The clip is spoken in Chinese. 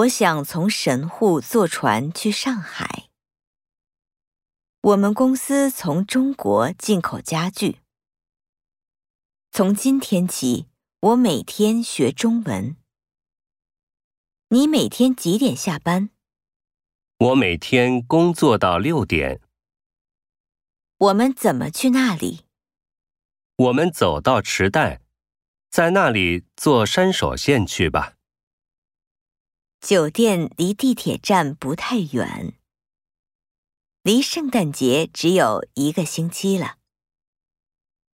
我想从神户坐船去上海。我们公司从中国进口家具。从今天起，我每天学中文。你每天几点下班？我每天工作到六点。我们怎么去那里？我们走到池袋，在那里坐山手线去吧。酒店离地铁站不太远，离圣诞节只有一个星期了。